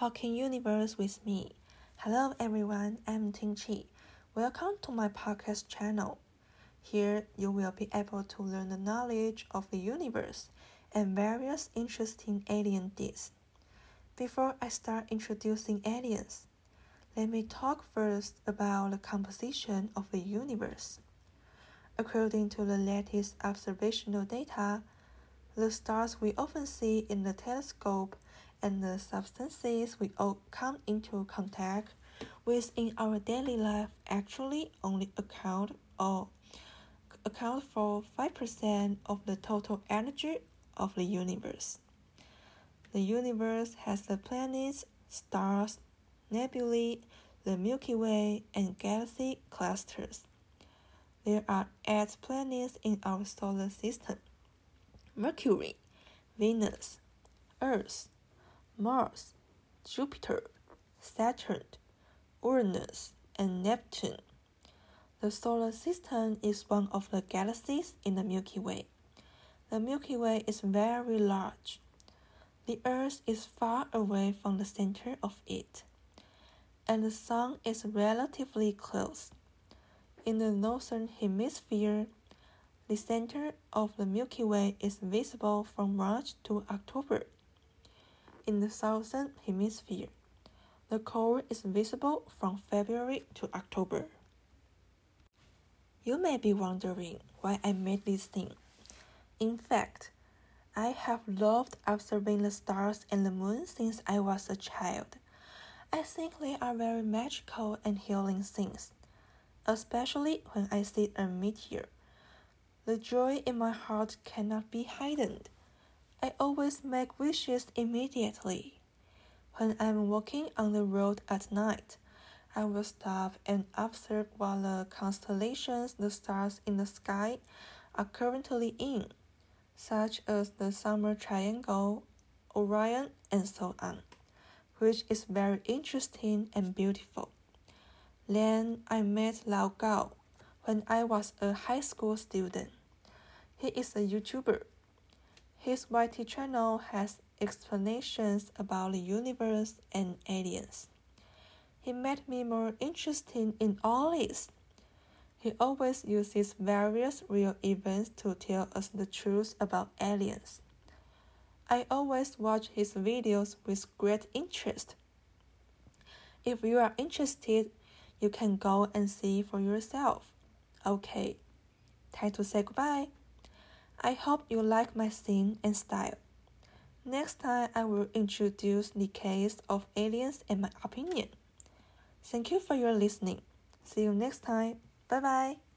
Talking Universe with me. Hello everyone, I'm Ting Chi. Welcome to my podcast channel. Here you will be able to learn the knowledge of the universe and various interesting alien deeds. Before I start introducing aliens, let me talk first about the composition of the universe. According to the latest observational data, the stars we often see in the telescope and the substances we all come into contact with in our daily life actually only account or account for 5% of the total energy of the universe. The universe has the planets, stars, nebulae, the Milky Way, and galaxy clusters. There are eight planets in our solar system Mercury, Venus, Earth, Mars, Jupiter, Saturn, Uranus, and Neptune. The solar system is one of the galaxies in the Milky Way. The Milky Way is very large. The Earth is far away from the center of it, and the Sun is relatively close. In the northern hemisphere, the center of the Milky Way is visible from March to October in the southern hemisphere. The core is visible from February to October. You may be wondering why I made this thing. In fact, I have loved observing the stars and the moon since I was a child. I think they are very magical and healing things, especially when I see a meteor. The joy in my heart cannot be hidden. I always make wishes immediately. When I'm walking on the road at night, I will stop and observe what the constellations the stars in the sky are currently in, such as the Summer Triangle, Orion, and so on, which is very interesting and beautiful. Then I met Lao Gao when I was a high school student. He is a YouTuber his YT channel has explanations about the universe and aliens. He made me more interested in all this. He always uses various real events to tell us the truth about aliens. I always watch his videos with great interest. If you are interested, you can go and see for yourself. Okay, time to say goodbye. I hope you like my scene and style. Next time, I will introduce the case of aliens and my opinion. Thank you for your listening. See you next time. Bye bye.